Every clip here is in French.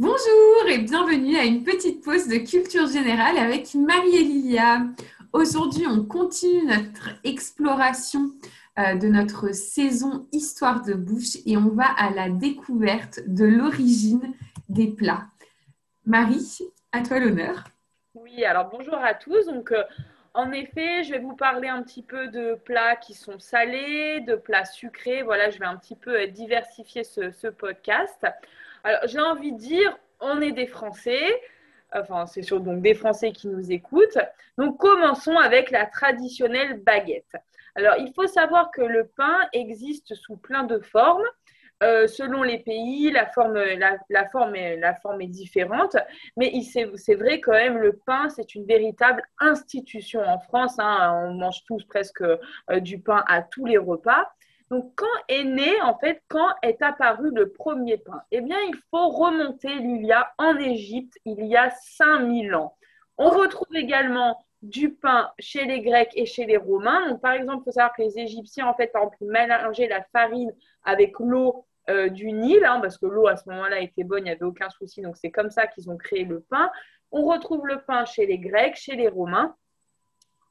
Bonjour et bienvenue à une petite pause de culture générale avec Marie et. Aujourd'hui, on continue notre exploration euh, de notre saison Histoire de bouche et on va à la découverte de l'origine des plats. Marie, à toi l'honneur. Oui, alors bonjour à tous. Donc, euh, en effet, je vais vous parler un petit peu de plats qui sont salés, de plats sucrés. Voilà, je vais un petit peu euh, diversifier ce podcast. Alors, j'ai envie de dire, on est des Français. Enfin, c'est sûr, donc des Français qui nous écoutent. Donc, commençons avec la traditionnelle baguette. Alors, il faut savoir que le pain existe sous plein de formes. Euh, selon les pays, la forme, la, forme est, la forme est différente, mais c'est vrai quand même, le pain, c'est une véritable institution en France. Hein. on mange tous presque euh, du pain à tous les repas. Donc, quand est né, en fait, quand est apparu le premier pain? Eh bien, il faut remonter, Lilia, en Égypte, il y a 5000 ans. On retrouve également du pain chez les Grecs et chez les Romains. Donc, par exemple, il faut savoir que les Égyptiens, en fait, par exemple, mélangeaient la farine avec l'eau euh, du Nil, hein, parce que l'eau à ce moment-là était bonne, il n'y avait aucun souci. Donc, c'est comme ça qu'ils ont créé le pain. On retrouve le pain chez les Grecs, chez les Romains.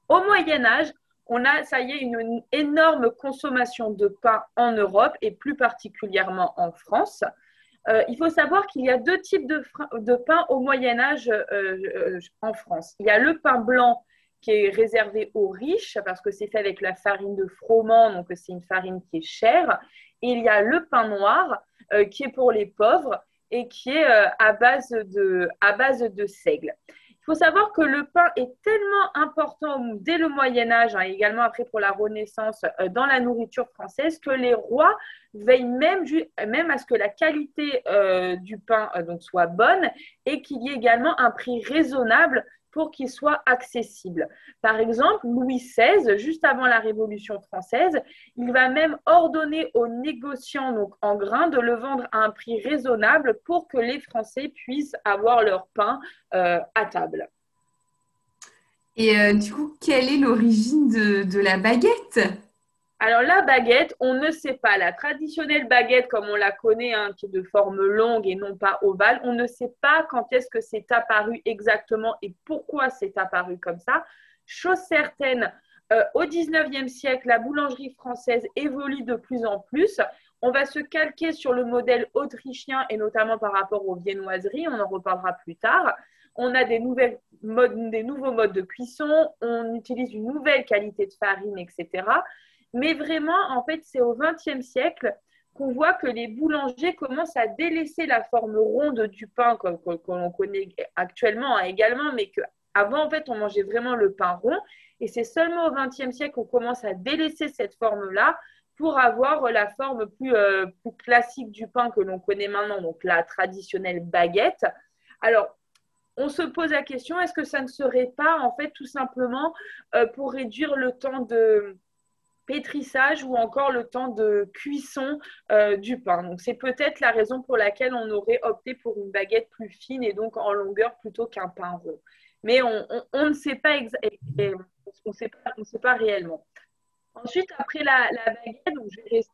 Au Moyen Âge, on a, ça y est, une, énorme consommation de pain en Europe et plus particulièrement en France. Euh, il faut savoir qu'il y a deux types de, pain au Moyen Âge euh, euh, en France. Il y a le pain blanc qui est réservé aux riches parce que c'est fait avec la farine de froment, donc c'est une farine qui est chère. Et il y a le pain noir qui est pour les pauvres et qui est à base de, à base de seigle. Il faut savoir que le pain est tellement important dès le Moyen Âge, hein, également après pour la Renaissance, euh, dans la nourriture française, que les rois veillent même, à ce que la qualité euh, du pain euh, soit bonne et qu'il y ait également un prix raisonnable pour qu'il soit accessible. Par exemple, Louis XVI, juste avant la Révolution française, il va même ordonner aux négociants en grains de le vendre à un prix raisonnable pour que les Français puissent avoir leur pain euh, à table. Et euh, du coup, quelle est l'origine de la baguette? Alors la baguette, on ne sait pas. La traditionnelle baguette, comme on la connaît, hein, qui est de forme longue et non pas ovale, on ne sait pas quand est-ce que c'est apparu exactement et pourquoi c'est apparu comme ça. Chose certaine, euh, au 19e siècle, la boulangerie française évolue de plus en plus. On va se calquer sur le modèle autrichien et notamment par rapport aux viennoiseries, on en reparlera plus tard. On a des, nouveaux modes de cuisson, on utilise une nouvelle qualité de farine, etc. Mais vraiment, en fait, c'est au XXe siècle qu'on voit que les boulangers commencent à délaisser la forme ronde du pain que, l'on connaît actuellement hein, également, mais qu'avant, en fait, on mangeait vraiment le pain rond. Et c'est seulement au XXe siècle qu'on commence à délaisser cette forme-là pour avoir la forme plus, euh, plus classique du pain que l'on connaît maintenant, donc la traditionnelle baguette. Alors, on se pose la question, est-ce que ça ne serait pas, en fait, tout simplement euh, pour réduire le temps de pétrissage ou encore le temps de cuisson euh, du pain. Donc c'est peut-être la raison pour laquelle on aurait opté pour une baguette plus fine et donc en longueur plutôt qu'un pain rond. Mais on, ne sait pas, on sait pas, on sait pas réellement. Ensuite, après la, baguette, donc je vais rester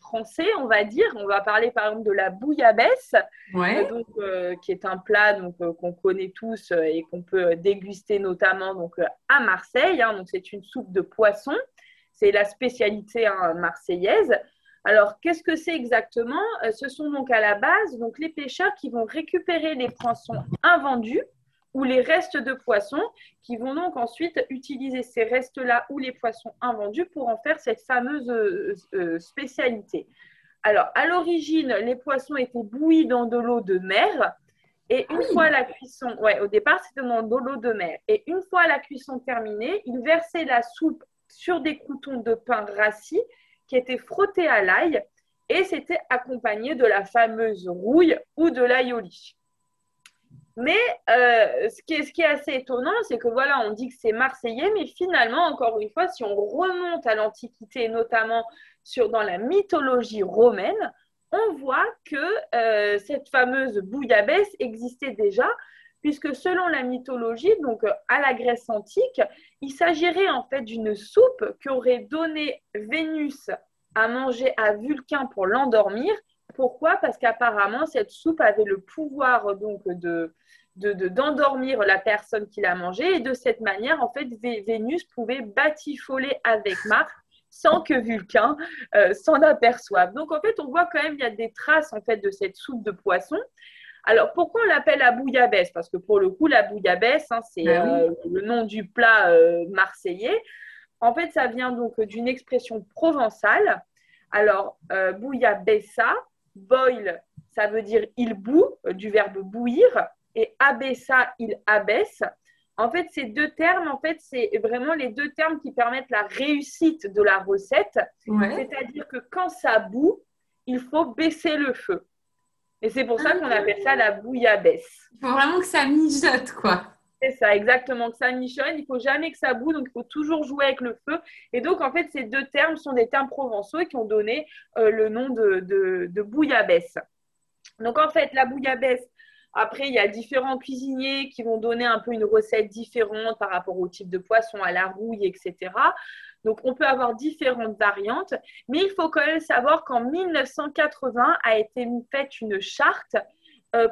français, on va dire. On va parler par exemple de la bouillabaisse, euh, euh, qui est un plat donc qu'on connaît tous et qu'on peut déguster notamment donc à Marseille. Hein. donc c'est une soupe de poisson. C'est la spécialité hein, marseillaise. Alors, qu'est-ce que c'est exactement? Ce sont donc à la base donc les pêcheurs qui vont récupérer les poissons invendus ou les restes de poissons qui vont donc ensuite utiliser ces restes-là ou les poissons invendus pour en faire cette fameuse euh, euh, spécialité. Alors, à l'origine, les poissons étaient bouillis dans de l'eau de mer. Et une fois la cuisson, ouais, au départ, c'était dans de l'eau de mer. Et une fois la cuisson terminée, ils versaient la soupe sur des croutons de pain rassis qui étaient frottés à l'ail et c'était accompagné de la fameuse rouille ou de l'aïoli. Mais euh, ce, qui est, assez étonnant, c'est que voilà, on dit que c'est marseillais, mais finalement, encore une fois, si on remonte à l'Antiquité, notamment dans la mythologie romaine, on voit que euh, cette fameuse bouillabaisse existait déjà, puisque selon la mythologie, donc à la Grèce antique, il s'agirait en fait d'une soupe qu'aurait donnée Vénus à manger à Vulcain pour l'endormir, pourquoi? Parce qu'apparemment, cette soupe avait le pouvoir donc de, d'endormir la personne qui l'a mangée. Et de cette manière, en fait, Vénus pouvait batifoler avec Mars sans que Vulcain euh, s'en aperçoive. Donc, en fait, on voit quand même il y a des traces en fait de cette soupe de poisson. Alors, pourquoi on l'appelle la bouillabaisse Parce que pour le coup, la bouillabaisse, hein, c'est ben euh, le nom du plat euh, marseillais. En fait, ça vient donc d'une expression provençale. Alors, bouillabaissa, boil, ça veut dire il bout, du verbe bouillir et abessa, il abaisse. En fait, ces deux termes, en fait, c'est vraiment les deux termes qui permettent la réussite de la recette. C'est-à-dire que quand ça bout, il faut baisser le feu. Et c'est pour ça qu'on appelle ça la bouillabaisse. Il faut vraiment que ça mijote, quoi. C'est ça, exactement, que ça mijote. Il faut jamais que ça boue, donc il faut toujours jouer avec le feu. Et donc, en fait, ces deux termes sont des termes provençaux qui ont donné euh, le nom de, de, de bouillabaisse. Donc, en fait, la bouillabaisse, après, il y a différents cuisiniers qui vont donner un peu une recette différente par rapport au type de poisson, à la rouille, etc. Donc, on peut avoir différentes variantes, mais il faut quand même savoir qu'en 1980 a été faite une charte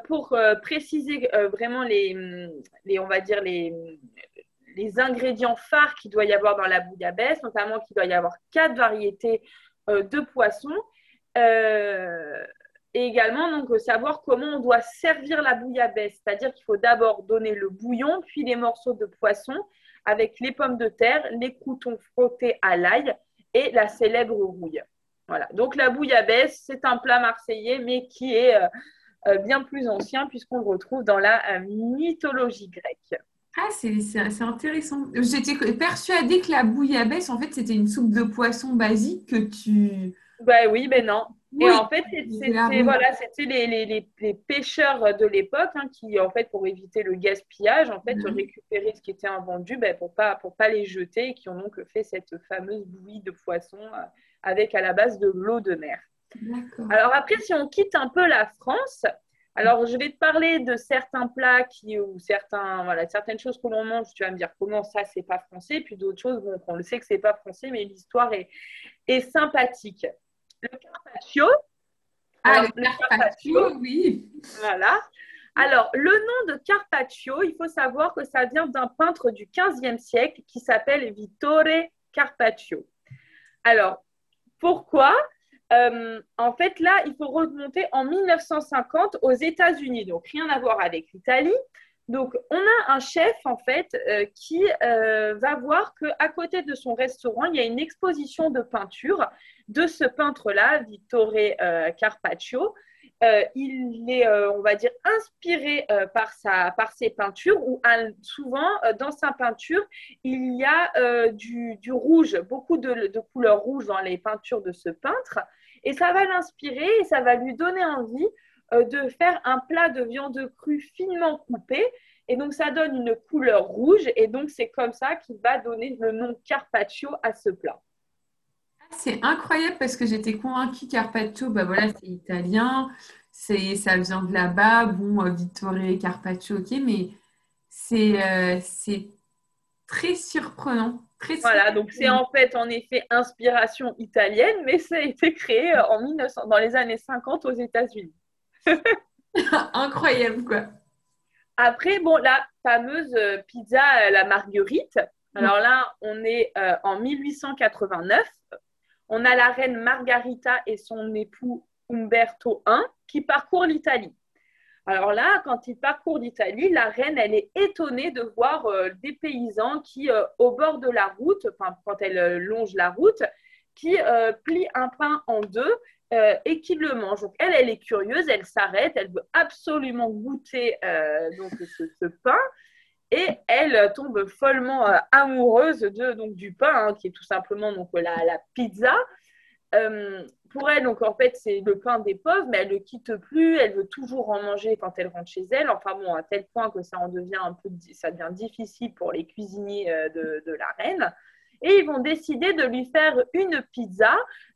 pour euh, préciser euh, vraiment les, on va dire les, ingrédients phares qu'il doit y avoir dans la bouillabaisse, notamment qu'il doit y avoir quatre variétés de poissons et également donc savoir comment on doit servir la bouillabaisse, c'est-à-dire qu'il faut d'abord donner le bouillon, puis les morceaux de poisson avec les pommes de terre, les croutons frottés à l'ail et la célèbre rouille. Voilà. Donc la bouillabaisse, c'est un plat marseillais, mais qui est euh, euh, bien plus ancien puisqu'on le retrouve dans la euh, mythologie grecque. Ah, c'est intéressant. J'étais persuadée que la bouillabaisse, en fait, c'était une soupe de poisson basique que tu... Ben oui, mais non. Et en fait, c'était voilà, les, les, les, pêcheurs de l'époque hein, qui, en fait, pour éviter le gaspillage, en fait, mhm. récupéraient ce qui était invendu ben, pour pas pour pas les jeter et qui ont donc fait cette fameuse bouillie de poisson euh, avec à la base de l'eau de mer. Alors après, si on quitte un peu la France, alors je vais te parler de certains plats qui ou certains voilà certaines choses que l'on mange. Tu vas me dire comment ça c'est pas français, puis d'autres choses bon, on le sait que c'est pas français, mais l'histoire est, est sympathique le carpaccio. Ah, le, carpaccio, oui. Voilà. Alors, le nom de Carpaccio, il faut savoir que ça vient d'un peintre du 15e siècle qui s'appelle Vittore Carpaccio. Alors, pourquoi euh, En fait, là, il faut remonter en 1950 aux États-Unis. Donc, rien à voir avec l'Italie. Donc, on a un chef, en fait, euh, qui euh, va voir qu'à côté de son restaurant, il y a une exposition de peinture de ce peintre-là, Vittore euh, il est, on va dire, inspiré par, sa, par ses peintures, où souvent, dans sa peinture, il y a du, rouge, beaucoup de, de couleurs rouges dans les peintures de ce peintre. Et ça va l'inspirer et ça va lui donner envie euh, de faire un plat de viande crue finement coupée. Et donc, ça donne une couleur rouge. Et donc, c'est comme ça qu'il va donner le nom carpaccio à ce plat. C'est incroyable parce que j'étais convaincue carpaccio, bah voilà, c'est italien, c'est ça vient de là-bas. Bon, euh, Vittore Carpaccio, ok, mais c'est euh, c'est très surprenant. Très voilà, donc c'est en fait en effet inspiration italienne, mais ça a été créé en 1900, dans les années 50 aux États-Unis. Incroyable, quoi. Après, bon, la fameuse euh, pizza euh, la marguerite. Alors là, on est euh, en 1889. On a la reine Margarita et son époux Umberto I qui parcourent l'Italie. Alors là, quand ils parcourent l'Italie, la reine, elle est étonnée de voir des paysans qui, au bord de la route, quand elle longe la route, qui plient un pain en deux euh, et qui le mange. Donc elle, elle est curieuse, elle s'arrête, elle veut absolument goûter euh, donc ce, pain et elle tombe follement euh, amoureuse de donc du pain hein, qui est tout simplement donc la, la pizza. pour elle, donc en fait, c'est le pain des pauvres, mais elle ne quitte plus. Elle veut toujours en manger quand elle rentre chez elle. Enfin bon, à tel point que ça en devient un peu, ça devient difficile pour les cuisiniers de, de la reine et ils vont décider de lui faire une pizza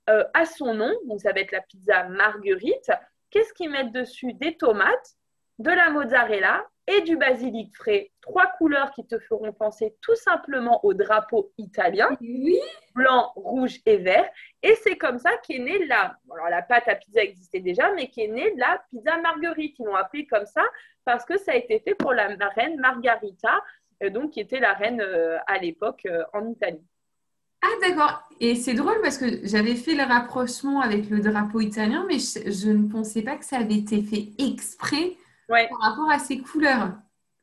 euh, à son nom. Donc, ça va être la pizza marguerite. Qu'est-ce qu'ils mettent dessus? Des tomates, de la mozzarella et du basilic frais. Trois couleurs qui te feront penser tout simplement au drapeau italien. Blanc, rouge et vert. Et c'est comme ça qu'est née la... Alors la pâte à pizza existait déjà, mais qui est née la pizza marguerite. Ils l'ont appelée comme ça parce que ça a été fait pour la reine Margarita, euh, donc qui était la reine euh, à l'époque euh, en Italie. Ah d'accord. Et c'est drôle parce que j'avais fait le rapprochement avec le drapeau italien, mais je, ne pensais pas que ça avait été fait exprès par rapport à ces couleurs.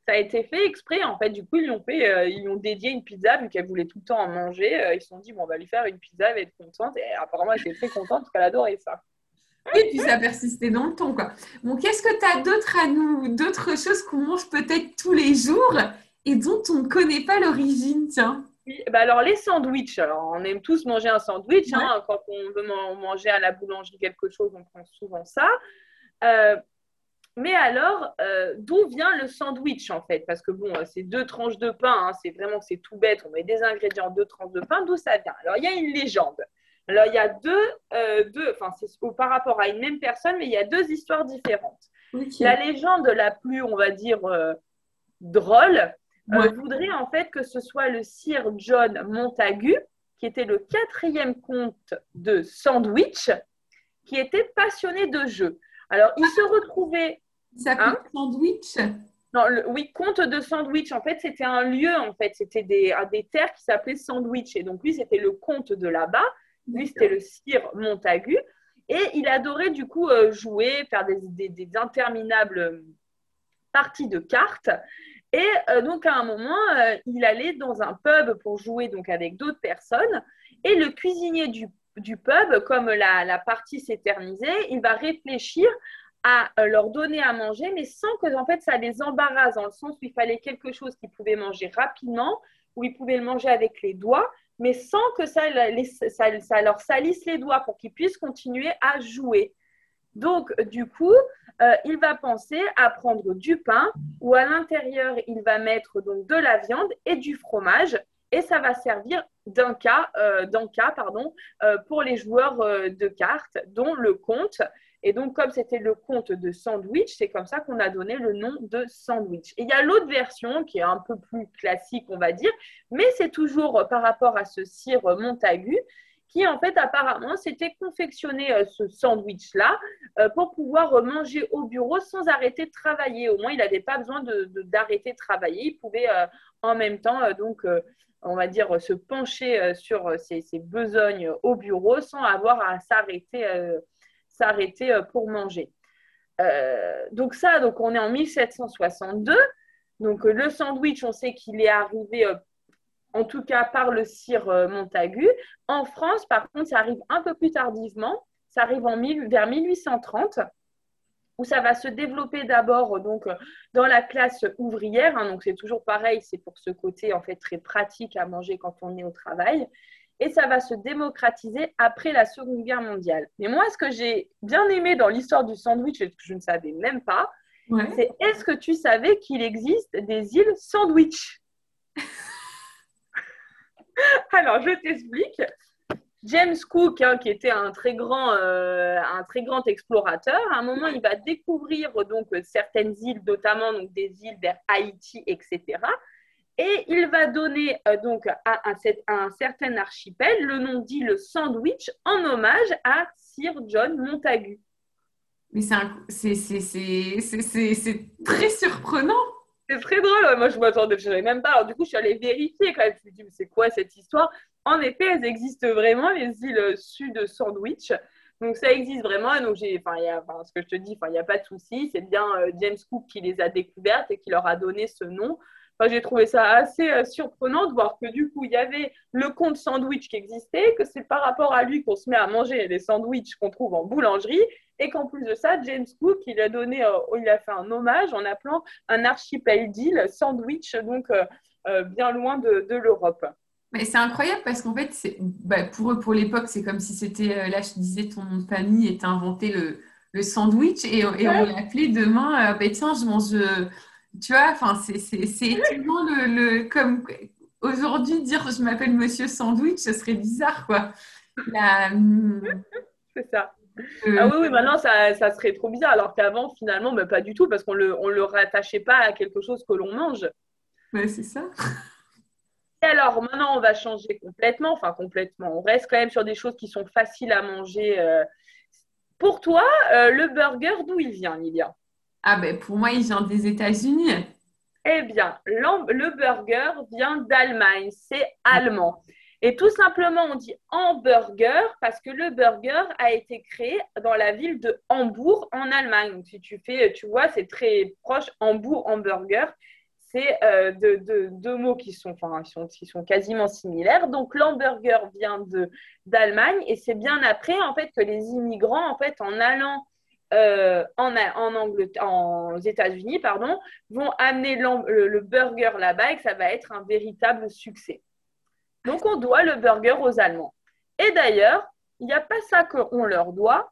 Ça a été fait exprès en fait. Du coup, ils ont fait, ils ont dédié une pizza vu qu'elle voulait tout le temps en manger. ils se sont dit bon, on va lui faire une pizza, elle va être contente. Et apparemment, elle était très contente parce qu'elle adorait ça. Et puis ça persistait dans le temps quoi. Bon, qu'est-ce que tu as d'autre à nous, d'autres choses qu'on mange peut-être tous les jours et dont on ne connaît pas l'origine, tiens? Bah alors les sandwichs, alors on aime tous manger un sandwich, hein, quand on veut manger à la boulangerie quelque chose, on prend souvent ça. Euh, mais alors, euh, d'où vient le sandwich en fait? Parce que bon, c'est deux tranches de pain, hein, c'est vraiment c'est tout bête, on met des ingrédients, deux tranches de pain, d'où ça vient? Alors il y a une légende. Alors il y a deux, euh, deux enfin c'est par rapport à une même personne, mais il y a deux histoires différentes. La légende la plus, on va dire, drôle, euh, voudrait en fait que ce soit le sire John Montagu, qui était le quatrième comte de Sandwich, qui était passionné de jeux. Alors, il se retrouvait. S'appelait hein Sandwich? Non, oui, comte de Sandwich. En fait, c'était un lieu, en fait, c'était des, des terres qui s'appelaient Sandwich. Et donc, lui, c'était le comte de là-bas. Lui, c'était le sire Montagu. Et il adorait, du coup, euh, jouer, faire des, des, des interminables parties de cartes. Et euh, donc, à un moment, euh, il allait dans un pub pour jouer donc, avec d'autres personnes. Et le cuisinier du, pub, comme la, partie s'éternisait, il va réfléchir à euh, leur donner à manger, mais sans que en fait, ça les embarrasse, dans le sens où il fallait quelque chose qu'ils pouvaient manger rapidement, où ils pouvaient le manger avec les doigts, mais sans que ça, ça leur salisse les doigts pour qu'ils puissent continuer à jouer. Donc, du coup, euh, il va penser à prendre du pain où à l'intérieur, il va mettre donc de la viande et du fromage et ça va servir d'un cas, euh, cas pardon, pour les joueurs de cartes, dont le comte. Et donc, comme c'était le comte de sandwich, c'est comme ça qu'on a donné le nom de sandwich. Et il y a l'autre version qui est un peu plus classique, on va dire, mais c'est toujours par rapport à ce cire Montagu qui en fait apparemment s'était confectionné euh, ce sandwich-là euh, pour pouvoir manger au bureau sans arrêter de travailler. Au moins, il n'avait pas besoin d'arrêter de, de, travailler. Il pouvait euh, en même temps, donc, on va dire, se pencher sur ses, ses, besognes au bureau sans avoir à s'arrêter s'arrêter pour manger. donc ça, donc on est en 1762. Donc le sandwich, on sait qu'il est arrivé en tout cas par le euh, Montagu. En France, par contre, ça arrive un peu plus tardivement, ça arrive en vers 1830 où ça va se développer d'abord donc dans la classe ouvrière. Hein. donc c'est toujours pareil, c'est pour ce côté en fait très pratique à manger quand on est au travail. Et ça va se démocratiser après la Seconde Guerre mondiale. Mais moi, ce que j'ai bien aimé dans l'histoire du sandwich et que je ne savais même pas, c'est est-ce que tu savais qu'il existe des îles sandwich Alors, je t'explique. James Cook, hein, qui était un très, grand, euh, un très grand explorateur, à un moment, il va découvrir donc certaines îles, notamment donc, des îles vers Haïti, etc. Et il va donner euh, donc à un, un, certain archipel le nom d'île Sandwich en hommage à Sir John Montagu. Mais c'est très surprenant. C'est très drôle. Moi, je m'attendais, je même pas. Alors, du coup, je suis allée vérifier quand même. Je me suis dit, c'est quoi cette histoire? En effet, elles existent vraiment, les îles sud Sandwich. Donc, ça existe vraiment. donc, j'ai, enfin, y a, enfin, ce que je te dis, il n'y a pas de souci. C'est bien euh, James Cook qui les a découvertes et qui leur a donné ce nom. Enfin, j'ai trouvé ça assez euh, surprenant de voir que du coup, il y avait le compte sandwich qui existait, que c'est par rapport à lui qu'on se met à manger les sandwichs qu'on trouve en boulangerie et qu'en plus de ça, James Cook, il a donné, euh, il a fait un hommage en appelant un archipel d'îles sandwich, donc euh, bien loin de, l'Europe. Mais c'est incroyable parce qu'en fait, bah, pour eux, pour l'époque, c'est comme si c'était, là, je disais, ton nom de famille était inventé le, le sandwich et, et on l'appelait demain, bah, tiens, je mange, tu vois, enfin, c'est tellement le, le, comme aujourd'hui, dire je m'appelle Monsieur Sandwich, ce serait bizarre, quoi. c'est ça. Ah oui, oui, maintenant ça, ça serait trop bizarre, alors qu'avant, finalement, mais pas du tout, parce qu'on ne le, on le rattachait pas à quelque chose que l'on mange. Ouais, c'est ça. Et alors, maintenant, on va changer complètement, enfin complètement. On reste quand même sur des choses qui sont faciles à manger. euh. Pour toi, euh, le burger, d'où il vient, Lilia Ah ben pour moi, il vient des États-Unis. Eh bien, le burger vient d'Allemagne, c'est allemand. Et tout simplement, on dit hamburger parce que le burger a été créé dans la ville de Hambourg en Allemagne. Donc, si tu fais, tu vois, c'est très proche Hambourg, hamburger. C'est euh, deux, deux- mots qui sont, enfin, qui sont, qui sont quasiment similaires. Donc, l'hamburger vient de d'Allemagne et c'est bien après, en fait, que les immigrants, en fait, en allant euh, en, en, Angleterre, en États-Unis, pardon, vont amener le, le burger là-bas et que ça va être un véritable succès. Donc, on doit le burger aux Allemands. Et d'ailleurs, il n'y a pas ça qu'on leur doit,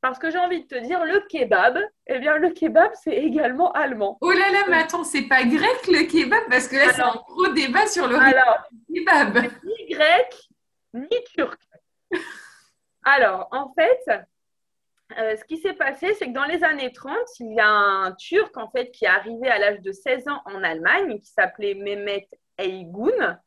parce que j'ai envie de te dire, le kebab, eh bien, le kebab, c'est également allemand. Oh là là, mais attends, c'est pas grec le kebab parce que là, c'est un gros débat sur le Alors, kebab. ni grec, ni turc. Alors, en fait, euh, ce qui s'est passé, c'est que dans les années 30, il y a un Turc en fait qui est arrivé à l'âge de 16 ans en Allemagne, qui s'appelait Mehmet Eygun.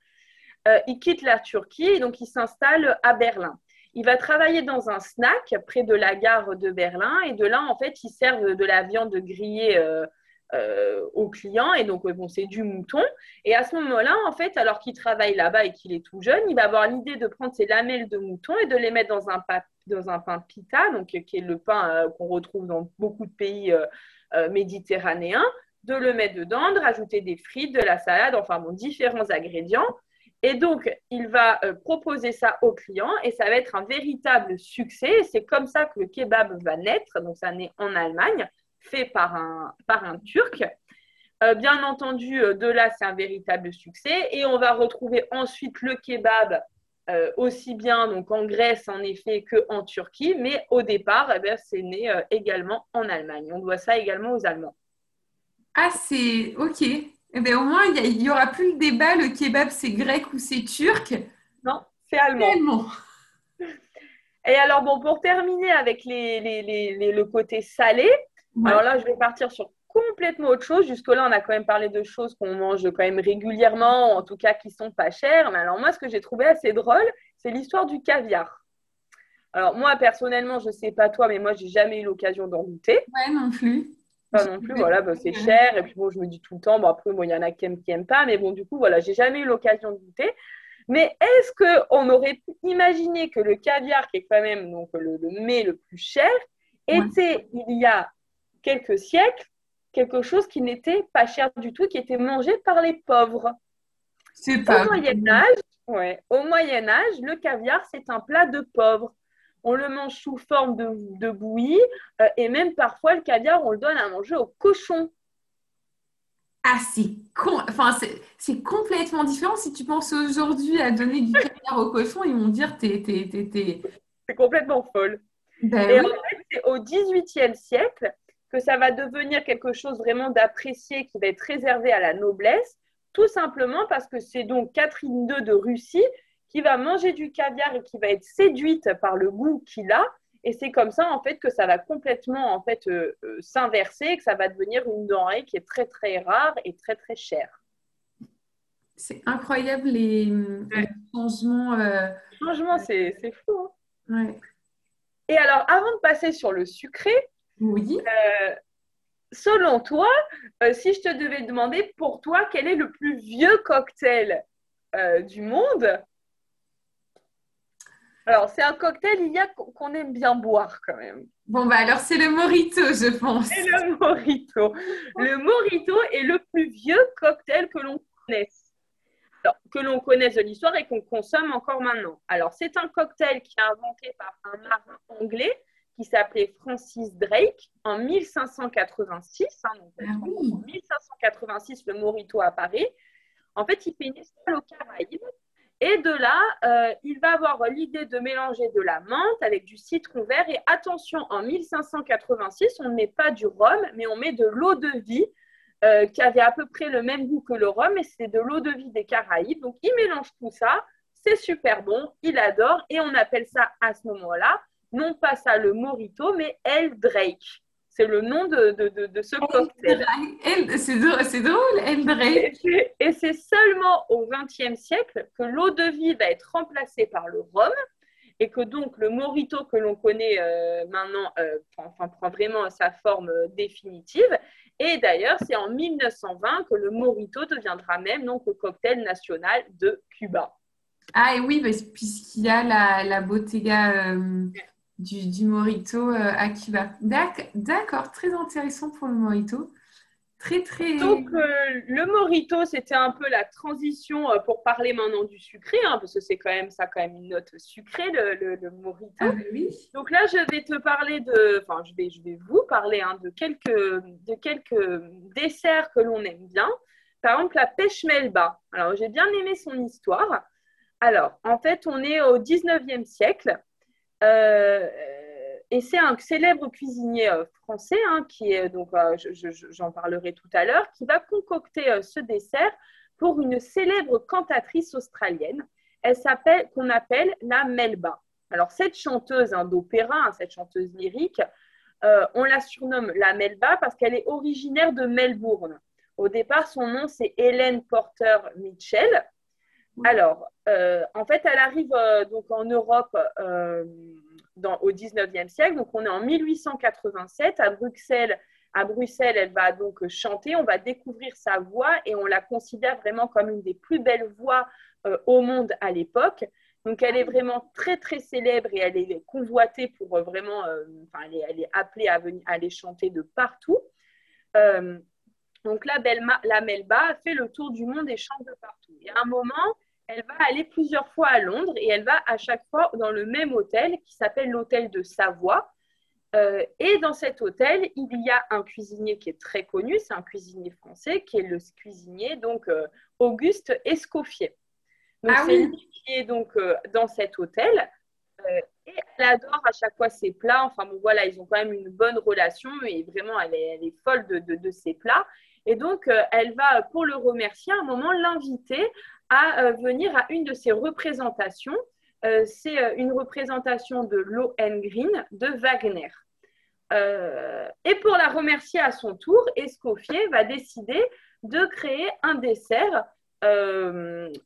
Euh, il quitte la Turquie et donc il s'installe à Berlin. Il va travailler dans un snack près de la gare de Berlin et de là, en fait, ils servent de la viande grillée euh, aux clients et donc, bon, c'est du mouton. Et à ce moment-là, en fait, alors qu'il travaille là-bas et qu'il est tout jeune, il va avoir l'idée de prendre ses lamelles de mouton et de les mettre dans un, pa- dans un pain pita, donc, euh, qui est le pain euh, qu'on retrouve dans beaucoup de pays euh, méditerranéens, de le mettre dedans, de rajouter des frites, de la salade, enfin bon, différents ingrédients. Et donc, il va proposer ça aux clients et ça va être un véritable succès. C'est comme ça que le kebab va naître. Donc, ça naît en Allemagne, fait par un, par un Turc. Bien entendu, de là, c'est un véritable succès. Et on va retrouver ensuite le kebab euh, aussi bien donc en Grèce, en effet, qu'en Turquie. Mais au départ, eh bien, c'est né euh, également en Allemagne. On doit ça également aux Allemands. Ah, c'est ok. Eh ben, au moins, il y a- il y aura plus le débat, le kebab, c'est grec ou c'est turc. Non, c'est allemand. Et alors, bon, pour terminer avec les, les- les- les- le côté salé, Ouais. alors là, je vais partir sur complètement autre chose. Jusque-là, on a quand même parlé de choses qu'on mange quand même régulièrement, en tout cas qui sont pas chères. Mais alors, moi, ce que j'ai trouvé assez drôle, c'est l'histoire du caviar. Alors, moi, personnellement, je sais pas toi, mais moi, j'ai jamais eu l'occasion d'en goûter. Ouais, non plus. Pas non plus, voilà, bah, c'est cher. Et puis, bon, je me dis tout le temps, bon, après, bon, il y en a qui aiment, qui aiment pas. Mais bon, du coup, voilà, j'ai jamais eu l'occasion de goûter. Mais est-ce qu'on aurait pu imaginer que le caviar, qui est quand même donc, le, le mets le plus cher, Ouais. était, il y a quelques siècles, quelque chose qui n'était pas cher du tout, qui était mangé par les pauvres C'est Au. Moyen Âge, ouais, au Moyen Âge, le caviar, c'est un plat de pauvres. On le mange sous forme de, de bouillie euh, et même parfois, le caviar, on le donne à manger au cochon. Ah, c'est con... enfin, c'est complètement différent. Si tu penses aujourd'hui à donner du caviar au cochon, ils vont dire t'es, t'es, t'es, t'es- C'est complètement folle. Ben Et oui. en fait, c'est au XVIIIe siècle que ça va devenir quelque chose vraiment d'apprécié qui va être réservé à la noblesse, tout simplement parce que c'est donc Catherine II de Russie qui va manger du caviar et qui va être séduite par le goût qu'il a. Et c'est comme ça, en fait, que ça va complètement, en fait, euh, euh, s'inverser et que ça va devenir une denrée qui est très, très rare et très, très chère. C'est incroyable les, les changements. euh, Franchement, c'est c'est fou. hein. ouais. Et alors, avant de passer sur le sucré, Oui. Euh, selon toi, euh, si je te devais demander pour toi quel est le plus vieux cocktail euh, du monde, alors c'est un cocktail il y a qu'on aime bien boire quand même. Bon, bah alors c'est le Morito, je pense. C'est le Morito. Le Morito est le plus vieux cocktail que l'on connaisse. Alors, que l'on connaisse de l'histoire et qu'on consomme encore maintenant. Alors, c'est un cocktail qui est inventé par un marin anglais qui s'appelait Francis Drake en 1586. hein, donc, Ah oui. en 1586, le Morito apparaît. En fait, il fait une escale aux Caraïbes. Et de là, euh, il va avoir l'idée de mélanger de la menthe avec du citron vert. Et attention, en 1586, on ne met pas du rhum, mais on met de l'eau de vie euh, qui avait à peu près le même goût que le rhum. Et c'est de l'eau de vie des Caraïbes. Donc, il mélange tout ça. C'est super bon. Il adore. Et on appelle ça à ce moment-là non pas ça le Morito, mais El Drake. C'est le nom de, de, ce cocktail. C'est drôle, El Drake. Et c'est seulement au XXe siècle que l'eau de vie va être remplacée par le rhum et que donc le Morito que l'on connaît euh, maintenant euh, prend vraiment sa forme euh, définitive. Et d'ailleurs, c'est en 1920 que le Morito deviendra même donc le cocktail national de Cuba. Ah et oui, puisqu'il y a la, la Bottega du, du, Morito à Cuba. D'accord, très intéressant pour le Morito. Très, très... Donc, euh, le Morito, c'était un peu la transition euh, pour parler maintenant du sucré, hein, parce que c'est quand même ça, quand même une note sucrée, le, le, Morito. Ah, oui. Donc là, je vais te parler de, enfin, je vais, je vais vous parler hein, de, quelques, de quelques desserts que l'on aime bien. Par exemple, la pêche melba. Alors, j'ai bien aimé son histoire. Alors, en fait, on est au 19e siècle. Euh, et c'est un célèbre cuisinier euh, français, hein, qui est donc, euh, j'en parlerai tout à l'heure, qui va concocter ce dessert pour une célèbre cantatrice australienne. Elle s'appelle, qu'on appelle la Melba. Alors cette chanteuse hein, d'opéra, hein, cette chanteuse lyrique, on la surnomme la Melba parce qu'elle est originaire de Melbourne. Au départ, son nom c'est Hélène Porter Mitchell. Alors, en fait, elle arrive donc en Europe au 19e siècle. Donc, on est en 1887 à Bruxelles. À Bruxelles, elle va donc chanter, on va découvrir sa voix et on la considère vraiment comme une des plus belles voix euh, au monde à l'époque. Donc, elle est vraiment très, très célèbre et elle est convoitée pour euh, vraiment, euh, enfin, elle est, appelée à, venir, aller chanter de partout. donc, la, la Melba fait le tour du monde et chante de partout. Et à un moment, elle va aller plusieurs fois à Londres et elle va à chaque fois dans le même hôtel qui s'appelle l'hôtel de Savoie. Euh, et dans cet hôtel, il y a un cuisinier qui est très connu, c'est un cuisinier français, qui est le cuisinier donc euh, Auguste Escoffier. Donc ah c'est lui qui est donc euh, dans cet hôtel. et elle adore à chaque fois ses plats. Enfin bon, voilà, ils ont quand même une bonne relation et vraiment, elle est, elle est folle de, de, de, ses plats. Et donc, elle va, pour le remercier, à un moment l'inviter à euh, venir à une de ses représentations. Euh, c'est euh, une représentation de Lohengrin de Wagner. et pour la remercier à son tour, Escoffier va décider de créer un dessert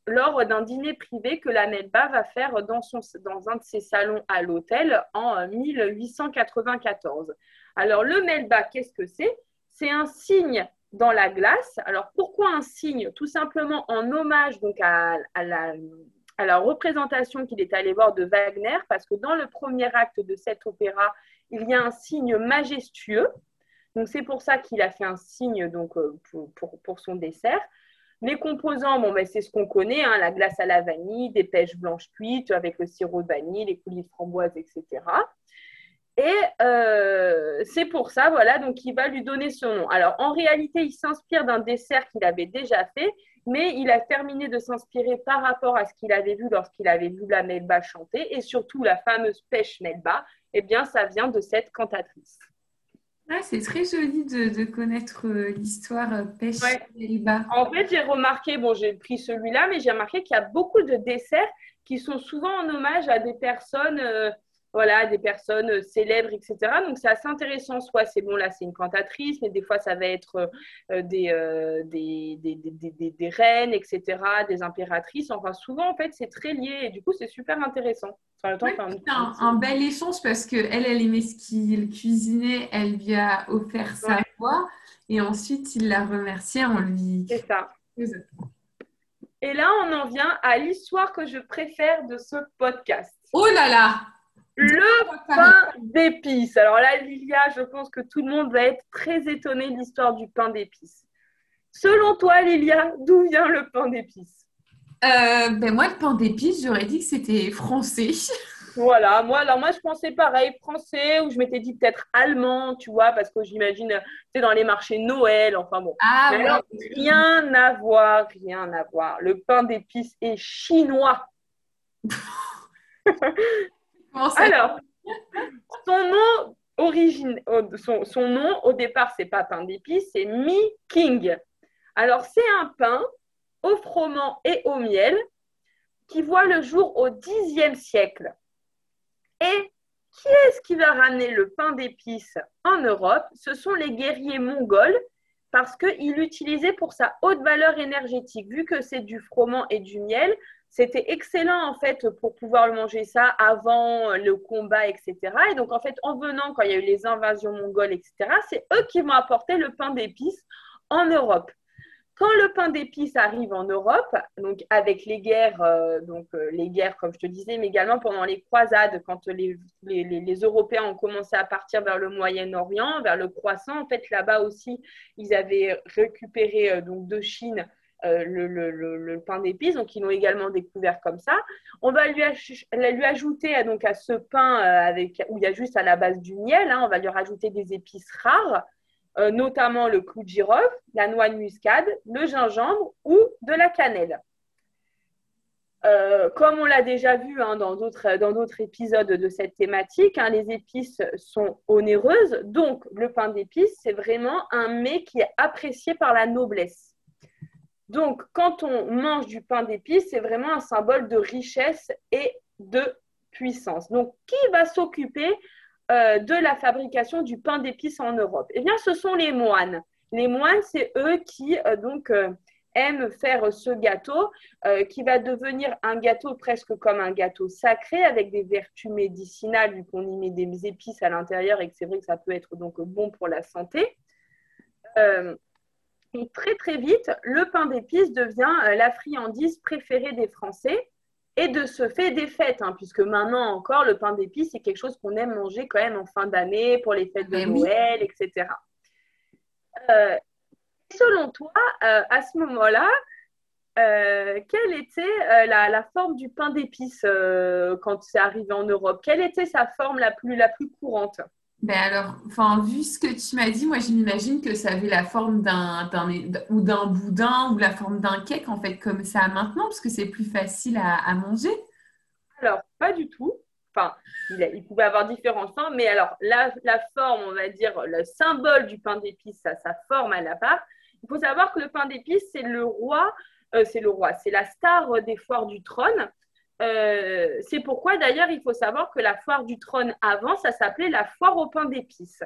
lors d'un dîner privé que la Melba va faire dans, son, dans un de ses salons à l'hôtel en 1894. Alors le Melba, qu'est-ce que c'est? C'est un signe dans la glace. Alors pourquoi un signe? Tout simplement en hommage donc à, la, représentation qu'il est allé voir de Wagner, parce que dans le premier acte de cet opéra, il y a un signe majestueux. Donc c'est pour ça qu'il a fait un signe donc, euh, pour, pour, son dessert. Les composants, bon, ben, c'est ce qu'on connaît, hein, la glace à la vanille, des pêches blanches cuites avec le sirop de vanille, les coulis de framboise, etc. Et euh, c'est pour ça, voilà, donc il va lui donner son nom. Alors, en réalité, il s'inspire d'un dessert qu'il avait déjà fait, mais il a terminé de s'inspirer par rapport à ce qu'il avait vu lorsqu'il avait vu la Melba chanter, et surtout la fameuse pêche Melba. Eh bien, ça vient de cette cantatrice. Ah, c'est très joli de, connaître euh, l'histoire euh, pêche Melba. En fait, j'ai remarqué, bon, j'ai pris celui-là, mais j'ai remarqué qu'il y a beaucoup de desserts qui sont souvent en hommage à des personnes voilà, des personnes euh, célèbres, etc. Donc, c'est assez intéressant. Soit c'est bon, là, c'est une cantatrice, mais des fois, ça va être euh, euh, des, des, des, reines, etc., des impératrices. Enfin, souvent, en fait, c'est très lié et du coup, c'est super intéressant. c'est un, bel échange parce qu'elle, elle aimait ce qu'il cuisinait, elle lui a offert sa voix et ensuite, il l'a remercié en lui. C'est ça. Et là, on en vient à l'histoire que je préfère de ce podcast. Oh là là le pain d'épices. Alors là, Lilia, je pense que tout le monde va être très étonné de l'histoire du pain d'épices. Selon toi, Lilia, d'où vient le pain d'épices? Euh, ben Moi, le pain d'épices, j'aurais dit que c'était français. Voilà, moi, alors moi, je pensais pareil, français, ou je m'étais dit peut-être allemand, tu vois, parce que j'imagine, tu sais, dans les marchés Noël, enfin bon. Ah, rien à voir, rien à voir. Le pain d'épices est chinois. Alors, son nom, origine, son, nom au départ, c'est pas pain d'épices, c'est Mi King. Alors, c'est un pain au froment et au miel qui voit le jour au Xe siècle et qui est-ce qui va ramener le pain d'épices en Europe? Ce sont les guerriers mongols parce qu'il l'utilisait pour sa haute valeur énergétique. Vu que c'est du froment et du miel, c'était excellent en fait pour pouvoir manger ça avant le combat, etc. Et donc en fait, en venant, quand il y a eu les invasions mongoles, etc., c'est eux qui vont apporter le pain d'épices en Europe. Quand le pain d'épices arrive en Europe, donc avec les guerres, euh, donc euh, les guerres comme je te disais, mais également pendant les croisades, quand les, Européens ont commencé à partir vers le Moyen-Orient, vers le croissant, en fait là-bas aussi, ils avaient récupéré euh, donc de Chine le, pain d'épices, donc ils l'ont également découvert comme ça. On va lui, ajouter donc à ce pain avec, où il y a juste à la base du miel, hein, on va lui rajouter des épices rares. Euh, notamment le clou de girofle, la noix de muscade, le gingembre ou de la cannelle. Euh, comme on l'a déjà vu hein, dans d'autres épisodes de cette thématique, hein, les épices sont onéreuses, donc le pain d'épices, c'est vraiment un mets qui est apprécié par la noblesse. Donc, quand on mange du pain d'épices, c'est vraiment un symbole de richesse et de puissance. Donc, qui va s'occuper euh, de la fabrication du pain d'épices en Europe? Eh bien, ce sont les moines. Les moines, c'est eux qui euh, donc euh, aiment faire ce gâteau qui va devenir un gâteau presque comme un gâteau sacré avec des vertus médicinales vu qu'on y met des épices à l'intérieur et que c'est vrai que ça peut être donc bon pour la santé. Et très très vite, le pain d'épices devient la friandise préférée des Français. Et de ce fait des fêtes, hein, puisque maintenant encore, le pain d'épices, c'est quelque chose qu'on aime manger quand même en fin d'année, pour les fêtes de Noël, etc. Euh, selon toi, euh, à ce moment-là, euh, quelle était la, forme du pain d'épices quand c'est arrivé en Europe? Quelle était sa forme la plus, la plus courante? Ben alors, enfin, vu ce que tu m'as dit, moi j'imagine que ça avait la forme d'un, ou d'un boudin ou la forme d'un cake en fait, comme ça maintenant, parce que c'est plus facile à, manger. Alors, pas du tout. Enfin, il, pouvait avoir différentes formes, mais alors la, forme, on va dire, le symbole du pain d'épices, ça, sa forme à la part. Il faut savoir que le pain d'épices, c'est le roi, euh, c'est le roi, c'est la star des foires du trône. Euh, c'est pourquoi d'ailleurs il faut savoir que la foire du trône avant, ça s'appelait la foire au pain d'épices.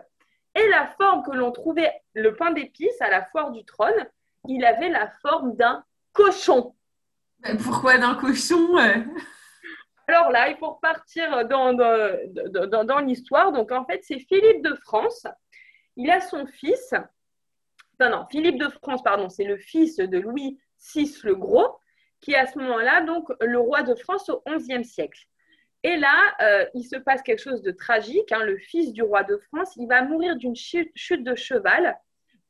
Et la forme que l'on trouvait, le pain d'épices à la foire du trône, il avait la forme d'un cochon. Pourquoi d'un cochon Alors là, il faut repartir dans, dans, dans, l'histoire. Donc en fait, c'est Philippe de France. Il a son fils. Non, non, Philippe de France, pardon, c'est le fils de Louis VI le Gros qui est à ce moment-là donc le roi de France au XIe siècle. Et là, euh, il se passe quelque chose de tragique. Hein. le fils du roi de France, il va mourir d'une chute de cheval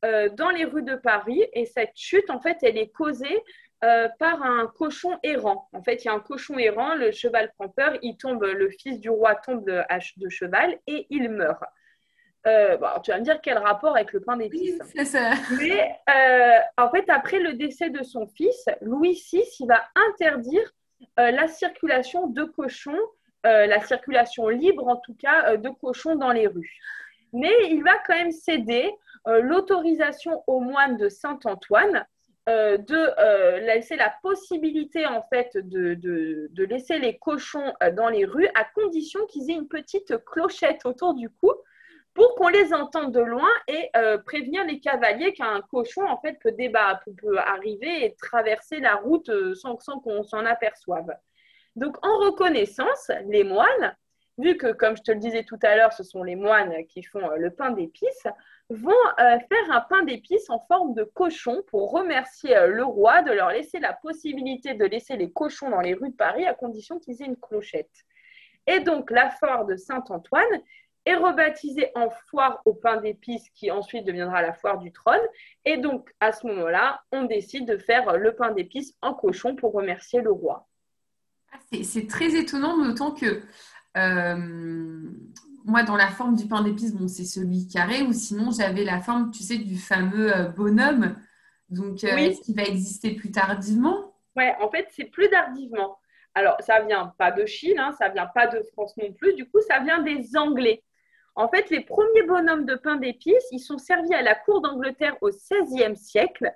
euh, dans les rues de Paris. Et cette chute, en fait, elle est causée euh, par un cochon errant. En fait, il y a un cochon errant, le cheval prend peur, il tombe, le fils du roi tombe de, de cheval et il meurt. Euh, tu vas me dire quel rapport avec le pain d'épices. Oui, c'est ça. Mais euh, en fait, après le décès de son fils, Louis VI, il va interdire euh, la circulation de cochons, la circulation libre en tout cas de cochons dans les rues. Mais il va quand même céder l'autorisation aux moines de Saint-Antoine de laisser la possibilité en fait de, de laisser les cochons dans les rues à condition qu'ils aient une petite clochette autour du cou pour qu'on les entende de loin et euh, prévenir les cavaliers qu'un cochon en fait peut, débattre, peut arriver et traverser la route euh, sans, qu'on s'en aperçoive. Donc en reconnaissance, les moines, vu que comme je te le disais tout à l'heure, ce sont les moines qui font euh, le pain d'épices, vont faire un pain d'épices en forme de cochon pour remercier le roi de leur laisser la possibilité de laisser les cochons dans les rues de Paris à condition qu'ils aient une clochette. Et donc la foire de Saint-Antoine, est rebaptisée en foire au pain d'épices qui ensuite deviendra la foire du trône. Et donc, à ce moment-là, on décide de faire le pain d'épices en cochon pour remercier le roi. Ah, c'est très étonnant, d'autant que euh, moi, dans la forme du pain d'épices, bon, c'est celui carré, ou sinon j'avais la forme, tu sais, du fameux euh, bonhomme. Donc, euh, est-ce qu'il va exister plus tardivement? Ouais, en fait, c'est plus tardivement. Alors, ça vient pas de Chine, hein, ça vient pas de France non plus. Du coup, ça vient des Anglais. En fait, les premiers bonhommes de pain d'épices, ils sont servis à la cour d'Angleterre au XVIe siècle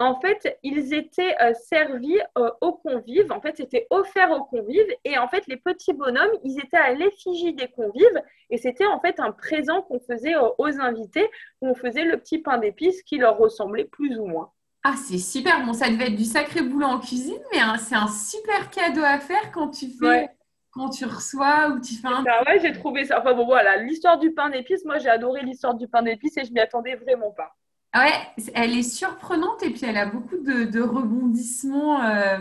en fait, ils étaient euh, servis euh, aux convives. En fait, c'était offert aux convives. Et en fait, les petits bonhommes, ils étaient à l'effigie des convives. Et c'était en fait un présent qu'on faisait euh, aux invités, où on faisait le petit pain d'épices qui leur ressemblait plus ou moins. Ah, c'est super. Bon, ça devait être du sacré boulot en cuisine, mais hein, c'est un super cadeau à faire quand tu fais. Quand tu reçois ou tu fais un. Ah ouais, j'ai trouvé ça. Enfin bon, voilà, l'histoire du pain d'épices, moi j'ai adoré l'histoire du pain d'épices et je m'y attendais vraiment pas. Ouais, elle est surprenante et puis elle a beaucoup de, rebondissements. Euh,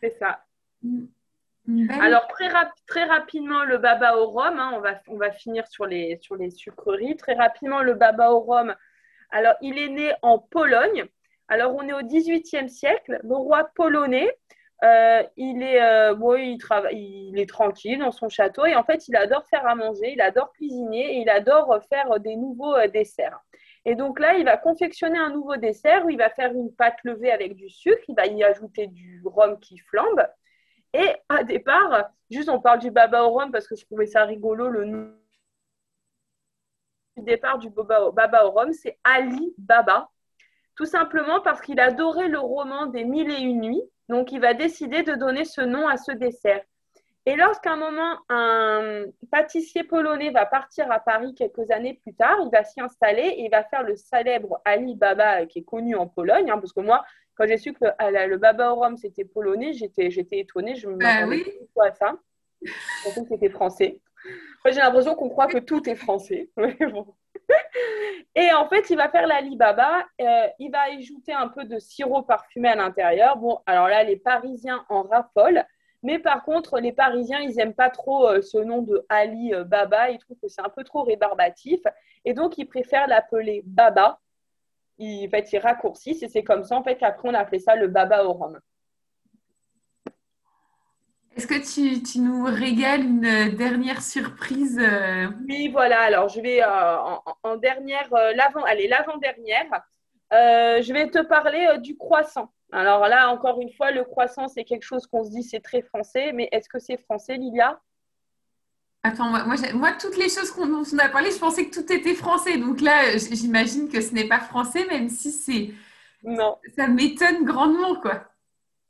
C'est ça. Alors, très, très, rapidement, le baba au rhum, hein, on, va, on va finir sur les, sur les sucreries. Très rapidement, le baba au rhum. Alors, il est né en Pologne. Alors, on est au XVIIIe siècle. Le roi polonais, euh, il, est, euh, il, travaille, il est tranquille dans son château et en fait, il adore faire à manger, il adore cuisiner et il adore faire des nouveaux desserts. Et donc là, il va confectionner un nouveau dessert où il va faire une pâte levée avec du sucre, il va y ajouter du rhum qui flambe. Et à départ, juste on parle du baba au rhum parce que je trouvais ça rigolo, le nom du départ du baba au rhum, c'est Ali Baba. Tout simplement parce qu'il adorait le roman des Mille et une nuits. Donc, il va décider de donner ce nom à ce dessert. Et lorsqu'à un moment, un pâtissier polonais va partir à Paris quelques années plus tard, il va s'y installer et il va faire le célèbre Ali Baba qui est connu en Pologne. Hein, parce que moi, quand j'ai su que le, Baba au Rhum c'était polonais, j'étais, j'étais étonnée. Je me bah, oui. à ça. Je pensais que c'était français. j'ai l'impression qu'on croit que tout est français. Et en fait, il va faire l'Ali Baba. Euh, il va ajouter un peu de sirop parfumé à l'intérieur. Bon, alors là, les Parisiens en raffolent. Mais par contre, les Parisiens, ils n'aiment pas trop euh, ce nom de Ali Baba. Ils trouvent que c'est un peu trop rébarbatif. Et donc, ils préfèrent l'appeler Baba. Ils, en fait, ils raccourcissent. Et c'est comme ça, en fait, qu'après, on a appelé ça le Baba au rhum. Est-ce que tu, nous régales une dernière surprise euh? Oui, voilà. Alors, je vais en, dernière, l'avant, allez, l'avant-dernière. je vais te parler du croissant. Alors là, encore une fois, le croissant, c'est quelque chose qu'on se dit c'est très français, mais est-ce que c'est français, Lilia? Attends, moi, moi, toutes les choses qu'on a parlé, je pensais que tout était français. Donc là, j'imagine que ce n'est pas français, même si c'est. Non. Ça m'étonne grandement, quoi.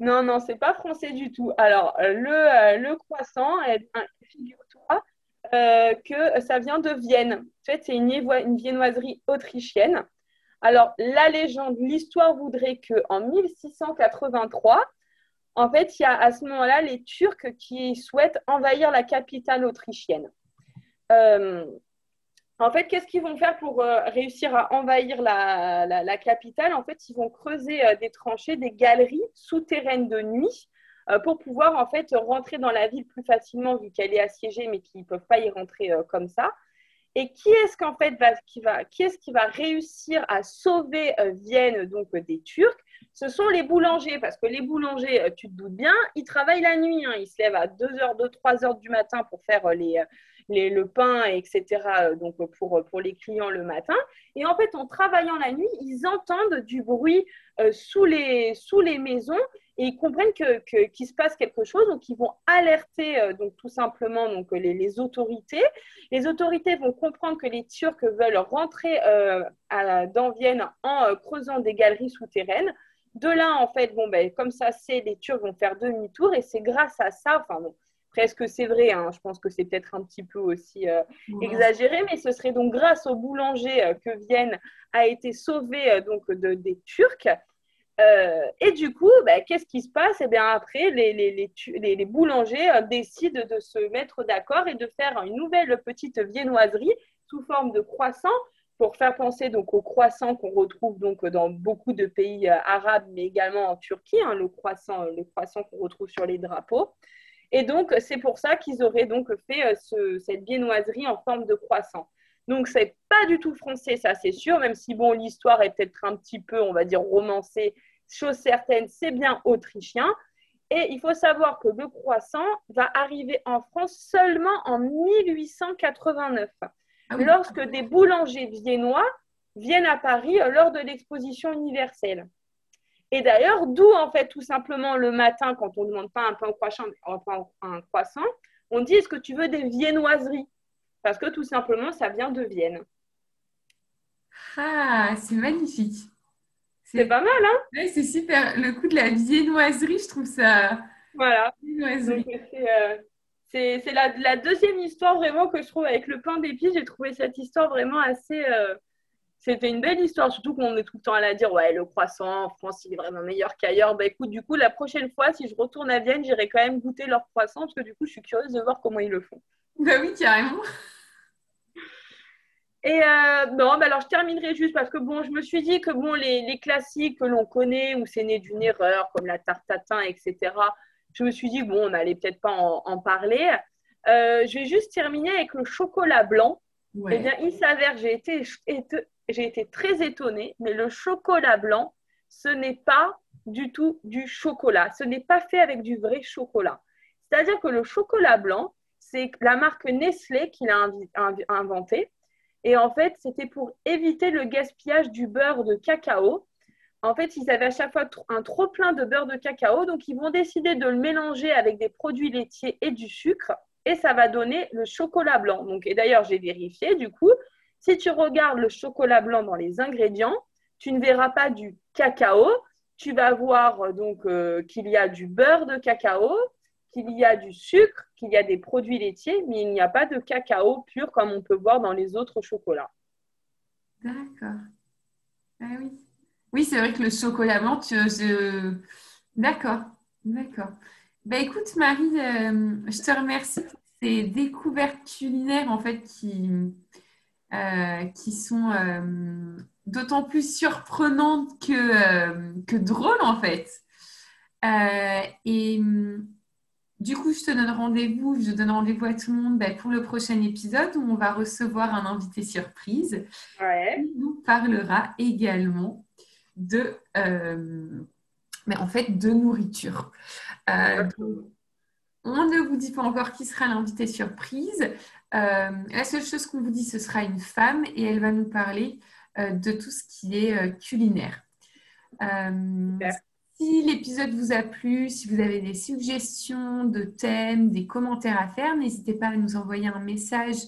Non, non, c'est pas français du tout. Alors, le, euh, le croissant, figure-toi euh, que ça vient de Vienne. En fait, c'est une, une viennoiserie autrichienne. Alors, la légende, l'histoire voudrait qu'en 1683, en fait, il y a à ce moment-là les Turcs qui souhaitent envahir la capitale autrichienne. Euh, en fait, qu'est-ce qu'ils vont faire pour euh, réussir à envahir la, capitale? En fait, ils vont creuser euh, des tranchées, des galeries souterraines de nuit pour pouvoir en fait rentrer dans la ville plus facilement vu qu'elle est assiégée, mais qu'ils ne peuvent pas y rentrer comme ça. Et qui est-ce qu'en fait va, qui va, qui est-ce qui va réussir à sauver euh, Vienne donc euh, des Turcs? Ce sont les boulangers, parce que les boulangers, euh, tu te doutes bien, ils travaillent la nuit. Hein. ils se lèvent à 2h, 2, 3h du matin pour faire les, les, le pain, etc. Donc pour, pour les clients le matin. Et en fait, en travaillant la nuit, ils entendent du bruit sous, les, sous les maisons et ils comprennent qu'il que, se passe quelque chose, donc ils vont alerter euh, donc tout simplement donc les, autorités. Les autorités vont comprendre que les Turcs veulent rentrer euh, à, dans Vienne en euh, creusant des galeries souterraines. De là, en fait, bon, ben, comme ça, c'est les Turcs vont faire demi-tour et c'est grâce à ça, enfin presque c'est vrai, hein, je pense que c'est peut-être un petit peu aussi exagéré, mais ce serait donc grâce aux boulangers que Vienne a été sauvée donc de, des Turcs. Euh, et du coup, bah, qu'est-ce qui se passe? Eh bien après, les, les, les, boulangers euh, décident de se mettre d'accord et de faire une nouvelle petite viennoiserie sous forme de croissant pour faire penser donc au croissant qu'on retrouve donc dans beaucoup de pays euh, arabes, mais également en Turquie, hein, le croissant, le croissant qu'on retrouve sur les drapeaux. Et donc c'est pour ça qu'ils auraient donc fait cette viennoiserie en forme de croissant. Donc, c'est pas du tout français, ça c'est sûr, même si bon, l'histoire est peut-être un petit peu, on va dire, romancée chose certaine, c'est bien autrichien. Et il faut savoir que le croissant va arriver en France seulement en 1889, ah lorsque des boulangers viennois viennent à Paris lors de l'exposition universelle. Et d'ailleurs, d'où en fait tout simplement le matin, quand on ne demande pas un pain croissant, un croissant, on dit est-ce que tu veux des viennoiseries? Parce que tout simplement, ça vient de Vienne. Ah, c'est magnifique. C'est pas mal, hein? Ouais, C'est super. Le coup de la viennoiserie, je trouve ça. Voilà. Euh, c'est la, la, deuxième histoire vraiment que je trouve avec le pain d'épices. J'ai trouvé cette histoire vraiment assez. Euh, c'était une belle histoire, surtout qu'on est tout le temps à la dire ouais, le croissant en France, il est vraiment meilleur qu'ailleurs. Bah écoute, du coup, la prochaine fois, si je retourne à Vienne, j'irai quand même goûter leur croissant parce que du coup, je suis curieuse de voir comment ils le font. Bah oui, carrément. Et euh, non, bah alors je terminerai juste parce que bon, je me suis dit que bon, les, classiques que l'on connaît, où c'est né d'une erreur, comme la tarte tatin, etc., je me suis dit bon, on n'allait peut-être pas en, parler. Euh, je vais juste terminer avec le chocolat blanc. Eh bien, il s'avère que j'ai été, j'ai été très étonnée, mais le chocolat blanc, ce n'est pas du tout du chocolat. Ce n'est pas fait avec du vrai chocolat. C'est-à-dire que le chocolat blanc, c'est la marque Nestlé qui l'a inventé. Et en fait, c'était pour éviter le gaspillage du beurre de cacao. En fait, ils avaient à chaque fois un trop plein de beurre de cacao, donc ils vont décider de le mélanger avec des produits laitiers et du sucre, et ça va donner le chocolat blanc. Donc, et d'ailleurs, j'ai vérifié, du coup, si tu regardes le chocolat blanc dans les ingrédients, tu ne verras pas du cacao, tu vas voir donc euh, qu'il y a du beurre de cacao, qu'il y a du sucre, qu'il y a des produits laitiers, mais il n'y a pas de cacao pur comme on peut voir dans les autres chocolats. D'accord. Ah oui. Oui, c'est vrai que le chocolat blanc, tu, D'accord, d'accord. Ben, écoute, Marie, euh, je te remercie pour ces découvertes culinaires en fait qui, euh, qui sont euh, d'autant plus surprenantes que, que drôles en fait. et du coup, je te donne rendez-vous, je donne rendez-vous à tout le monde ben, pour le prochain épisode où on va recevoir un invité surprise qui nous parlera également de, mais en fait, de nourriture. Euh, on ne vous dit pas encore qui sera l'invité surprise. Euh, la seule chose qu'on vous dit, ce sera une femme et elle va nous parler de tout ce qui est culinaire. Si l'épisode vous a plu, si vous avez des suggestions de thèmes, des commentaires à faire, n'hésitez pas à nous envoyer un message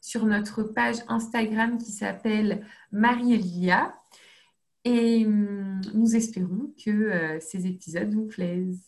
sur notre page Instagram qui s'appelle Marie-Elia. Et hum, nous espérons que euh, ces épisodes vous plaisent.